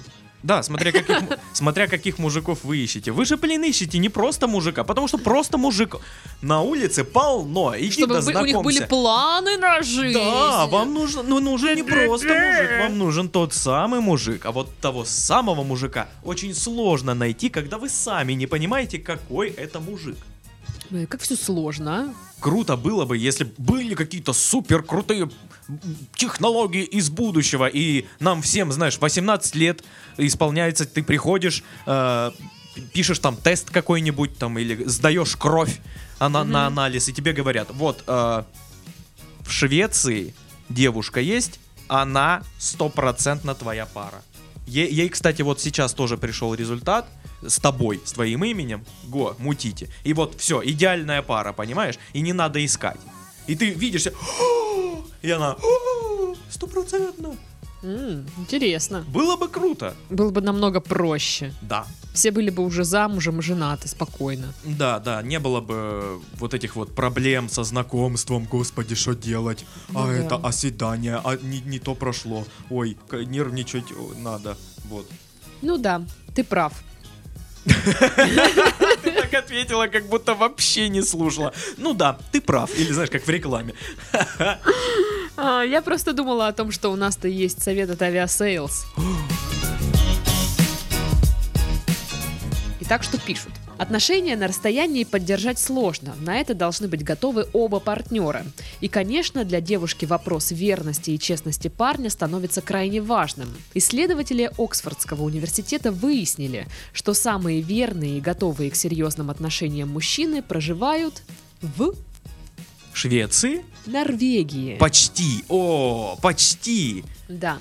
Speaker 2: Да, смотря каких, смотря каких мужиков вы ищете. Вы же, блин, ищете не просто мужика, потому что просто мужик на улице полно. Иди
Speaker 1: Чтобы
Speaker 2: да
Speaker 1: бы- у них были
Speaker 2: знакомься.
Speaker 1: планы на жизнь.
Speaker 2: Да, вам нужен, ну, нужен не просто мужик, вам нужен тот самый мужик. А вот того самого мужика очень сложно найти, когда вы сами не понимаете, какой это мужик.
Speaker 1: Как все сложно, а?
Speaker 2: Круто было бы, если были какие-то супер крутые технологии из будущего, и нам всем, знаешь, 18 лет исполняется, ты приходишь, э, пишешь там тест какой-нибудь там, или сдаешь кровь ана- на анализ, и тебе говорят, вот, э, в Швеции девушка есть, она стопроцентно твоя пара. Е- ей, кстати, вот сейчас тоже пришел результат с тобой, с твоим именем. Го, мутите. И вот все, идеальная пара, понимаешь? И не надо искать. И ты видишь, «О!» и она «О, стопроцентно.
Speaker 1: Интересно.
Speaker 2: Было бы круто.
Speaker 1: Было бы намного проще.
Speaker 2: Да.
Speaker 1: Все были бы уже замужем, женаты, спокойно.
Speaker 2: Да, да, не было бы вот этих вот проблем со знакомством, господи, что делать,
Speaker 1: Ну
Speaker 2: а
Speaker 1: да.
Speaker 2: это, а свидание, а не, не то прошло, ой, нервничать надо, вот.
Speaker 1: Ну да, ты прав.
Speaker 2: Ты так ответила, как будто вообще не слушала. Ну да, ты прав, или знаешь, как в рекламе.
Speaker 1: А, я просто думала о том, что у нас-то есть совет от Aviasales. Итак, что пишут? Отношения на расстоянии поддержать сложно. На это должны быть готовы оба партнера. И, конечно, для девушки вопрос верности и честности парня становится крайне важным. Исследователи Оксфордского университета выяснили, что самые верные и готовые к серьезным отношениям мужчины проживают в
Speaker 2: Швеции?
Speaker 1: Норвегии.
Speaker 2: Почти, о, почти.
Speaker 1: Да.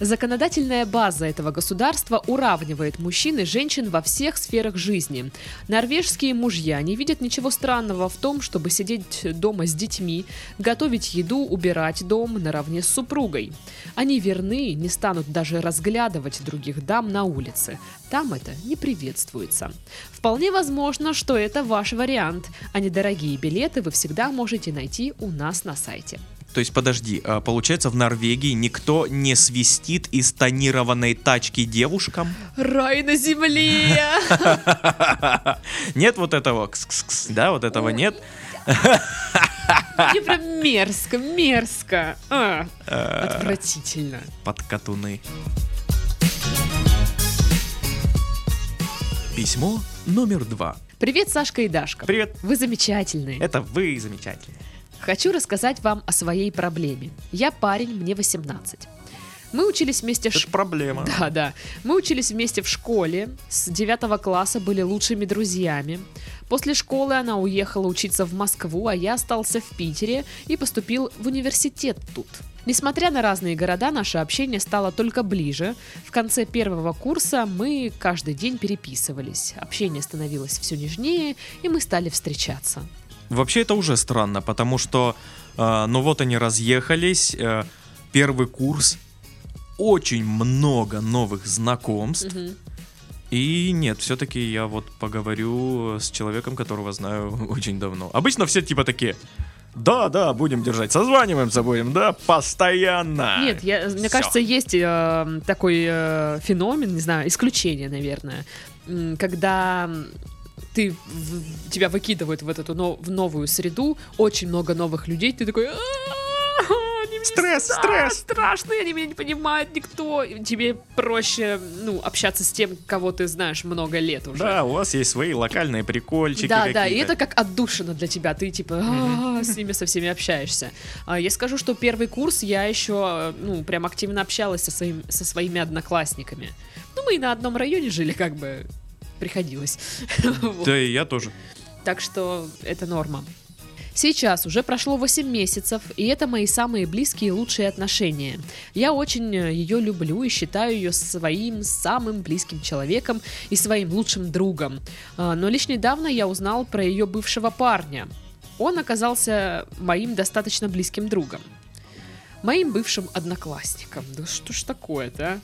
Speaker 1: Законодательная база этого государства уравнивает мужчин и женщин во всех сферах жизни. Норвежские мужья не видят ничего странного в том, чтобы сидеть дома с детьми, готовить еду, убирать дом наравне с супругой. Они верны, не станут даже разглядывать других дам на улице. Там это не приветствуется. Вполне возможно, что это ваш вариант, а недорогие билеты вы всегда можете найти у нас на сайте.
Speaker 2: То есть, подожди, а, получается, в Норвегии никто не свистит из тонированной тачки девушкам?
Speaker 1: Рай на земле!
Speaker 2: Нет вот этого, да, вот этого нет?
Speaker 1: Мне прям мерзко, мерзко. А, отвратительно.
Speaker 2: Под катуны. Письмо номер два.
Speaker 1: Привет, Сашка и Дашка.
Speaker 2: Привет.
Speaker 1: Вы замечательные.
Speaker 2: Это вы замечательные.
Speaker 1: Хочу рассказать вам о своей проблеме. Я парень, мне 18. Мы учились вместе
Speaker 2: Это
Speaker 1: ш-
Speaker 2: проблема.
Speaker 1: Да, да. Мы учились вместе в школе, с 9 класса были лучшими друзьями. После школы она уехала учиться в Москву, а я остался в Питере и поступил в университет тут. Несмотря на разные города, наше общение стало только ближе. В конце первого курса мы каждый день переписывались. Общение становилось все нежнее, и мы стали встречаться.
Speaker 2: Вообще это уже странно, потому что, э, ну вот они разъехались, э, первый курс, очень много новых знакомств.
Speaker 1: Мгм.
Speaker 2: И нет, все-таки я вот поговорю с человеком, которого знаю очень давно. Обычно все типа такие, да, да, будем держать, созваниваемся будем, да, постоянно.
Speaker 1: Нет, я, мне
Speaker 2: Всё.
Speaker 1: кажется, есть э, такой э, феномен, не знаю, исключение, наверное, когда ты в- тебя выкидывают в эту но- в новую среду, очень много новых людей, ты такой. «А-а-а, они мне
Speaker 2: Стресс,
Speaker 1: да,
Speaker 2: стресс.
Speaker 1: страшные, они меня не понимают никто. Тебе проще, ну, общаться с тем, кого ты знаешь много лет уже.
Speaker 2: Да, у вас есть свои локальные прикольчики
Speaker 1: Да, да, и это как отдушина для тебя. Ты типа «А, с ними со всеми общаешься. А, Я скажу, что первый курс я еще ну прям активно общалась со, своим, со своими одноклассниками. Ну мы и на одном районе жили, как бы приходилось.
Speaker 2: Да, и я тоже.
Speaker 1: Так что это норма. Сейчас уже прошло 8 месяцев, и это мои самые близкие и лучшие отношения. Я очень э, ее люблю и считаю ее своим самым близким человеком и своим лучшим другом. А, Но лишь недавно я узнал про ее бывшего парня. Он оказался моим достаточно близким другом. Моим бывшим одноклассником. Да что ж такое-то, а?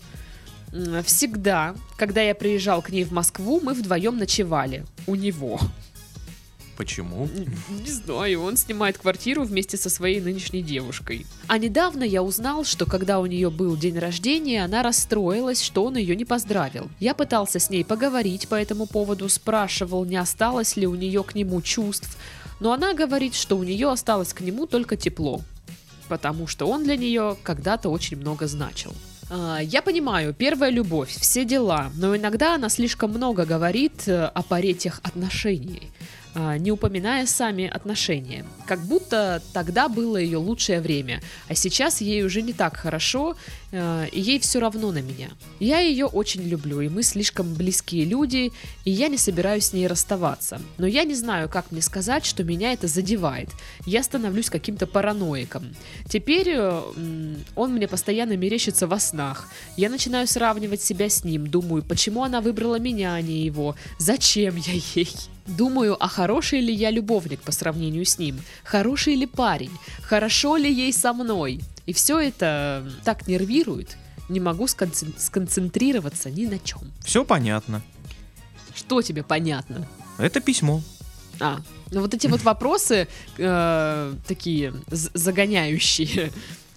Speaker 1: Всегда, когда я приезжал к ней в Москву, мы вдвоем ночевали. У него.
Speaker 2: Почему?
Speaker 1: Не знаю, он снимает квартиру вместе со своей нынешней девушкой. А недавно я узнал, что когда у нее был день рождения, она расстроилась, что он ее не поздравил. Я пытался с ней поговорить по этому поводу, спрашивал, не осталось ли у нее к нему чувств, но она говорит, что у нее осталось к нему только тепло, потому что он для нее когда-то очень много значил. А, Я понимаю, первая любовь, все дела, но иногда она слишком много говорит э, о паре тех отношений, не упоминая сами отношения. Как будто тогда было ее лучшее время, а сейчас ей уже не так хорошо, э, и ей все равно на меня. Я ее очень люблю, и мы слишком близкие люди, и я не собираюсь с ней расставаться. Но я не знаю, как мне сказать, что меня это задевает. Я становлюсь каким-то параноиком. Теперь э, он мне постоянно мерещится во снах. Я начинаю сравнивать себя с ним, думаю, почему она выбрала меня, а не его, зачем я ей. Думаю, а хороший ли я любовник по сравнению с ним? Хороший ли парень? Хорошо ли ей со мной? И все это так нервирует. Не могу сконцен- сконцентрироваться ни на чем.
Speaker 2: Все понятно.
Speaker 1: Что тебе понятно?
Speaker 2: Это письмо.
Speaker 1: А, ну вот эти вот вопросы э, такие загоняющие.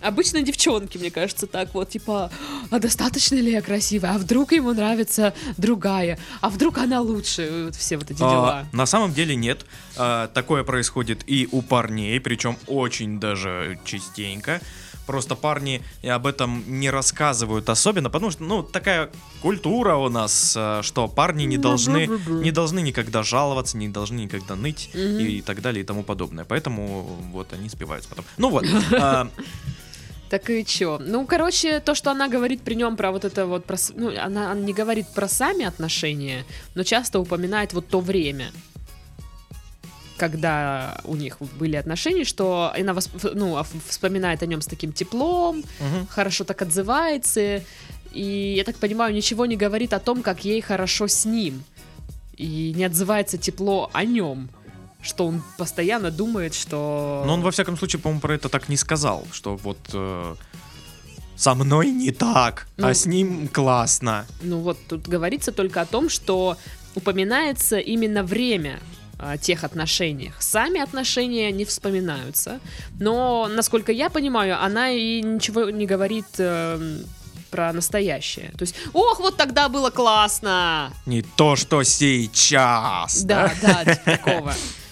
Speaker 1: Обычно девчонки, мне кажется, так вот, типа, а достаточно ли я красивая? А вдруг ему нравится другая? А вдруг она лучше? Вот все вот эти
Speaker 2: А,
Speaker 1: дела.
Speaker 2: на самом деле нет. А, такое происходит и у парней, причем очень даже частенько. Просто парни об этом не рассказывают особенно, потому что, ну, такая культура у нас, а, что парни не должны, не должны никогда жаловаться, не должны никогда ныть
Speaker 1: Мгм.
Speaker 2: и так далее и тому подобное. Поэтому вот они спиваются потом. Ну вот.
Speaker 1: Так и чё? Ну, короче, то, что она говорит при нем про вот это вот, про, ну, она, она не говорит про сами отношения, но часто упоминает вот то время, когда у них были отношения, что она ну, а- вспоминает о нем с таким теплом,
Speaker 2: мгм.
Speaker 1: хорошо так отзывается, и, я так понимаю, ничего не говорит о том, как ей хорошо с ним, и не отзывается тепло о нем, что он постоянно думает, что...
Speaker 2: Но он во всяком случае, по-моему, про это так не сказал, что вот э, со мной не так,
Speaker 1: Ну.
Speaker 2: а с ним классно.
Speaker 1: Ну вот тут говорится только о том, что упоминается именно время о тех отношениях. Сами отношения не вспоминаются. Но, насколько я понимаю, она и ничего не говорит эм, про настоящее. То есть, ох, вот тогда было классно!
Speaker 2: Не то, что сейчас.
Speaker 1: Да, да, типа такого.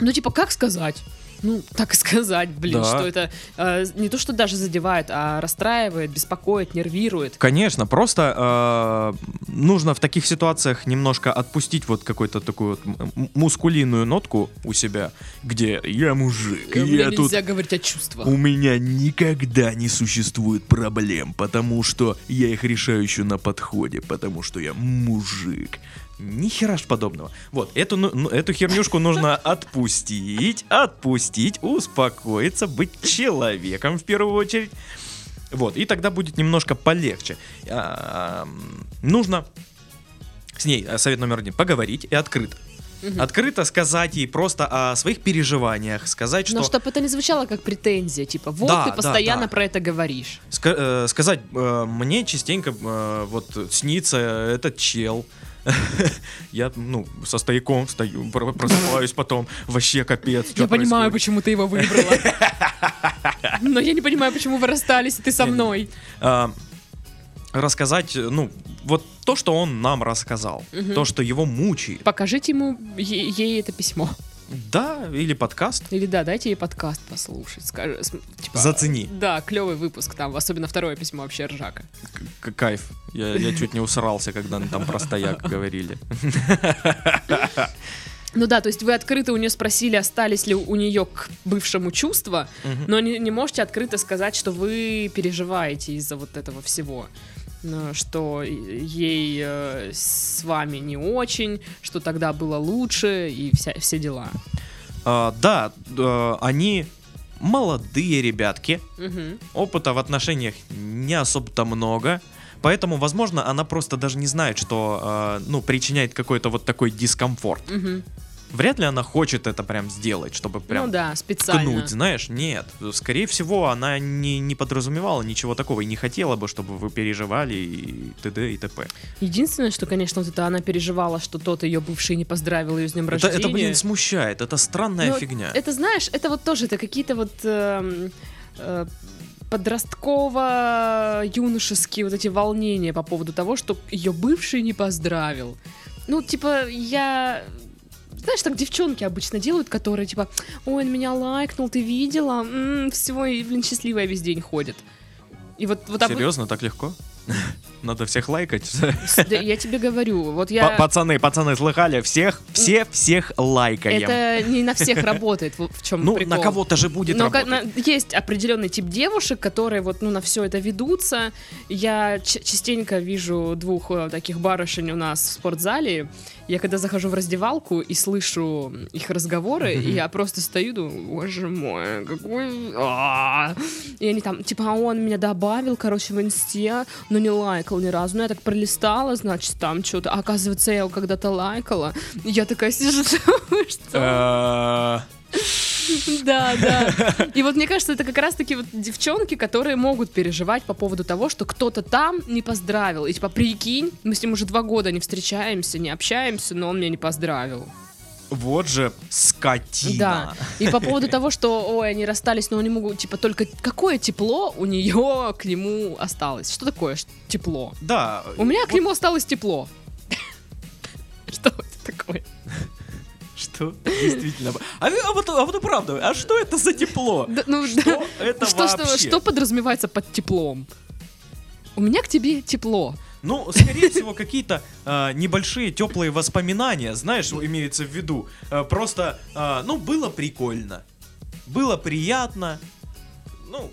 Speaker 1: Ну, типа, как сказать? Ну, так и сказать, блин,
Speaker 2: Да.
Speaker 1: что это э, не то, что даже задевает, а расстраивает, беспокоит, нервирует.
Speaker 2: Конечно, просто э, нужно в таких ситуациях немножко отпустить вот какую-то такую вот мускулинную нотку у себя, где я мужик,
Speaker 1: меня
Speaker 2: я тут
Speaker 1: нельзя говорить о чувствах.
Speaker 2: У меня никогда не существует проблем, потому что я их решаю еще на подходе, потому что я мужик. Ни хера ж подобного. Вот, эту, ну, ну, эту хернюшку нужно отпустить, отпустить, успокоиться, быть человеком в первую очередь. Вот, и тогда будет немножко полегче. А, нужно с ней, э, совет номер один, поговорить и открыто.
Speaker 1: Мгм.
Speaker 2: Открыто сказать ей просто о своих переживаниях, сказать, что...
Speaker 1: Но чтобы это не звучало как претензия, типа, вот
Speaker 2: Да,
Speaker 1: ты
Speaker 2: да,
Speaker 1: постоянно
Speaker 2: да.
Speaker 1: про это говоришь.
Speaker 2: Ска- э, сказать, э, мне частенько э, вот снится этот чел. Я, ну, со стояком стою, про- просыпаюсь потом, вообще капец.
Speaker 1: я понимаю, почему ты его выбрала. Но я не понимаю, почему вы расстались, и ты со мной.
Speaker 2: А, рассказать, ну, вот то, что он нам рассказал, то, что его мучает.
Speaker 1: Покажите ему ей это письмо.
Speaker 2: Да, или подкаст.
Speaker 1: Или да, дайте ей подкаст послушать. Скажи, типа,
Speaker 2: Зацени.
Speaker 1: Да, клевый выпуск там, особенно второе письмо вообще ржака.
Speaker 2: К- кайф. Я, я чуть не усрался, когда там про стояк говорили.
Speaker 1: Ну да, то есть вы открыто у нее спросили, остались ли у нее к бывшему чувства,
Speaker 2: Мгм.
Speaker 1: но не, не можете открыто сказать, что вы переживаете из-за вот этого всего. Ну, Что ей э, с вами не очень, что тогда было лучше и вся, все дела.
Speaker 2: А, да, э, они молодые ребятки,
Speaker 1: Мгм.
Speaker 2: опыта в отношениях не особо-то много. Поэтому, возможно, она просто даже не знает, что, э, ну, причиняет какой-то вот такой дискомфорт.
Speaker 1: Мгм.
Speaker 2: Вряд ли она хочет это прям сделать, чтобы прям
Speaker 1: Ну да, специально.
Speaker 2: ткнуть, знаешь? Нет. Скорее всего, она не, не подразумевала ничего такого и не хотела бы, чтобы вы переживали и т.д. и т.п.
Speaker 1: Единственное, что, конечно, вот это она переживала, что тот ее бывший не поздравил ее с днем
Speaker 2: Это,
Speaker 1: рождения.
Speaker 2: это, блин, смущает. Это странная
Speaker 1: Но
Speaker 2: фигня.
Speaker 1: Это знаешь, это вот тоже, это какие-то вот эм, э, подростково-юношеские вот эти волнения по поводу того, что ее бывший не поздравил. Ну, типа, я... Знаешь, так девчонки обычно делают, которые типа, ой, он меня лайкнул, ты видела? М, все, и, блин, счастливая весь день ходит. И вот, вот
Speaker 2: Серьезно, так легко? Надо всех лайкать.
Speaker 1: да, я тебе говорю, вот я...
Speaker 2: Па- Пацаны, пацаны, слыхали? Всех, все, всех лайкаем.
Speaker 1: Это не на всех работает, в чем
Speaker 2: Ну,
Speaker 1: прикол.
Speaker 2: на кого-то же будет
Speaker 1: Но
Speaker 2: работать.
Speaker 1: есть определенный тип девушек, которые вот ну на все это ведутся. Я частенько вижу двух э, таких барышень у нас в спортзале. Я когда захожу в раздевалку и слышу их разговоры, и я просто стою, думаю, боже мой, какой... а». И они там, типа, а он меня добавил, короче, в инсте, но не лайкал ни разу. Ну, я так пролистала, значит, там что-то. А оказывается, я его когда-то лайкала. Я такая сижу, что...
Speaker 2: Э,
Speaker 1: Да, да. И вот мне кажется, это как раз-таки вот девчонки, которые могут переживать по поводу того, что кто-то там не поздравил. И типа, прикинь, мы с ним уже два года не встречаемся, не общаемся, но он меня не поздравил.
Speaker 2: Вот же скотина.
Speaker 1: Да. И по поводу того, что, ой, они расстались, но они могут, типа, только какое тепло у нее к нему осталось? Что такое тепло?
Speaker 2: Да.
Speaker 1: У меня к нему осталось тепло. Что это такое?
Speaker 2: Что? Действительно. А, а вот, а вот и правда, а что это за тепло?
Speaker 1: Да, ну,
Speaker 2: Что
Speaker 1: да.
Speaker 2: это
Speaker 1: Что, что,
Speaker 2: вообще?
Speaker 1: что подразумевается под теплом? У меня к тебе тепло.
Speaker 2: Ну, скорее всего, какие-то а, небольшие теплые воспоминания, знаешь, имеется в виду. А, просто, а, ну, было прикольно. Было приятно. Ну,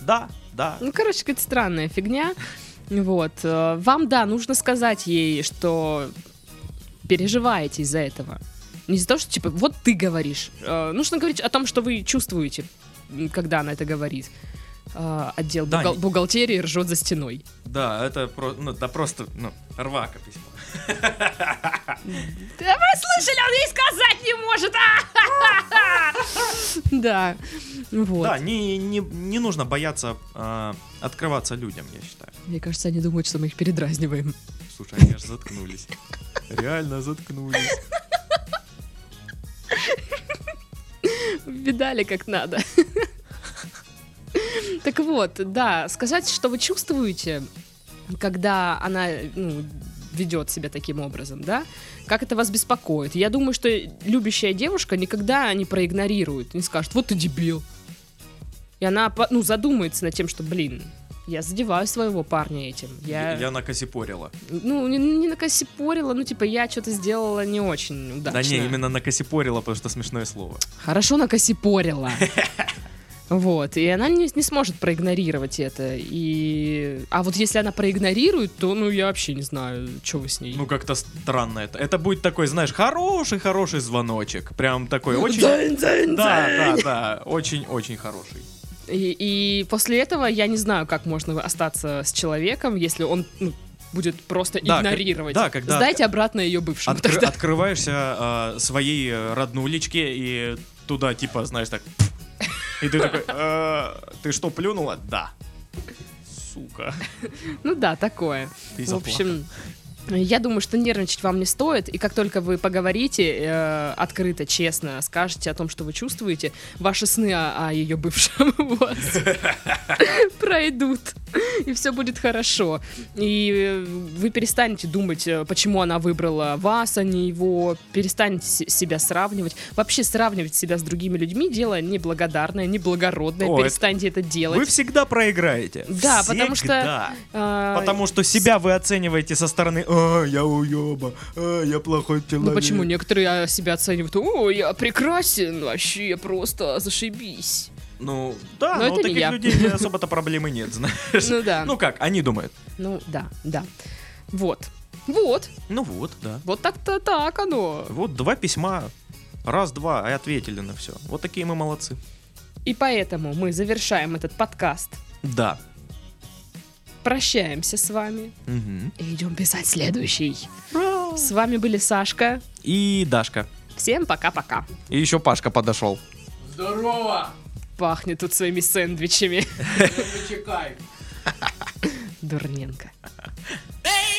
Speaker 2: да, да.
Speaker 1: Ну, короче, какая-то странная фигня. Вот. э, Вам, да, нужно сказать ей, что переживаете из-за этого. Не из-за того, что, типа, вот ты говоришь. Э, Нужно говорить о том, что вы чувствуете, когда она это говорит. Э, Отдел
Speaker 2: Да,
Speaker 1: бухгал- бухгалтерии ржет за стеной.
Speaker 2: Да, это про, ну, да просто, ну, рвака письмо.
Speaker 1: Да вы слышали, он ей сказать не может! Да. Вот.
Speaker 2: Да, не, не, не нужно бояться а, открываться людям, я считаю.
Speaker 1: Мне кажется, они думают, что мы их передразниваем.
Speaker 2: Слушай, они аж заткнулись. Реально заткнулись.
Speaker 1: Видали, как надо. Так вот, да, сказать, что вы чувствуете, когда она ну, ведет себя таким образом, да? Как это вас беспокоит? Я думаю, что любящая девушка никогда не проигнорирует, не скажет, вот ты дебил. И она, ну, задумается над тем, что, блин, я задеваю своего парня этим. Я,
Speaker 2: Я накосипорила.
Speaker 1: ну, не, не накосипорила, ну, типа, я что-то сделала не очень удачно.
Speaker 2: Да не, именно накосипорила, потому что смешное слово.
Speaker 1: Хорошо накосипорила. Вот, и она не, не сможет проигнорировать это. И... А вот если она проигнорирует, то, ну, я вообще не знаю, что вы с ней.
Speaker 2: Ну, как-то странно это. Это будет такой, знаешь, хороший-хороший звоночек. Прям такой очень...
Speaker 1: Дзынь, дзынь,
Speaker 2: Да, да,
Speaker 1: дзынь.
Speaker 2: да. Очень-очень хороший.
Speaker 1: И, и после этого я не знаю, как можно остаться с человеком, если он ну, будет просто
Speaker 2: Да, как-
Speaker 1: игнорировать.
Speaker 2: да, когда-
Speaker 1: Сдайте обратно ее бывшему.
Speaker 2: Откры-
Speaker 1: тогда.
Speaker 2: Открываешься а, своей э, роднулечке и туда, типа, знаешь, так... И ты такой, «Э, ты что, плюнула? Да. Сука.
Speaker 1: Ну да, такое. В общем, я думаю, что нервничать вам не стоит, и как только вы поговорите э, открыто, честно, скажете о том, что вы чувствуете, ваши сны о, ее бывшем у вас пройдут, и все будет хорошо. И э, вы перестанете думать, э, почему она выбрала вас, а не его, перестанете се- себя сравнивать. Вообще сравнивать себя с другими людьми дело неблагодарное, неблагородное,
Speaker 2: О, это-
Speaker 1: перестаньте это делать.
Speaker 2: Вы всегда проиграете.
Speaker 1: Да, потому что,
Speaker 2: Всегда.
Speaker 1: А,
Speaker 2: Потому что себя вы оцениваете со стороны «А, я уеба, а, я плохой человек».
Speaker 1: Ну почему некоторые а, себя оценивают? О, я прекрасен, вообще просто зашибись.
Speaker 2: Ну, да,
Speaker 1: Но
Speaker 2: но,
Speaker 1: это
Speaker 2: у
Speaker 1: не
Speaker 2: таких
Speaker 1: я.
Speaker 2: людей особо-то проблемы нет, знаешь.
Speaker 1: Ну да.
Speaker 2: Ну как, они думают.
Speaker 1: Ну да, да. Вот. Вот.
Speaker 2: Ну вот, да.
Speaker 1: Вот так-то так оно.
Speaker 2: Вот два письма Раз-два, и ответили на все. Вот такие мы молодцы.
Speaker 1: И поэтому мы завершаем этот подкаст.
Speaker 2: Да.
Speaker 1: Прощаемся с вами
Speaker 2: Мгм.
Speaker 1: и идем писать следующий. С вами были Сашка.
Speaker 2: И Дашка.
Speaker 1: Всем пока-пока.
Speaker 2: И еще Пашка подошел.
Speaker 3: Здорово!
Speaker 1: пахнет тут своими сэндвичами. Дурненко. Эй!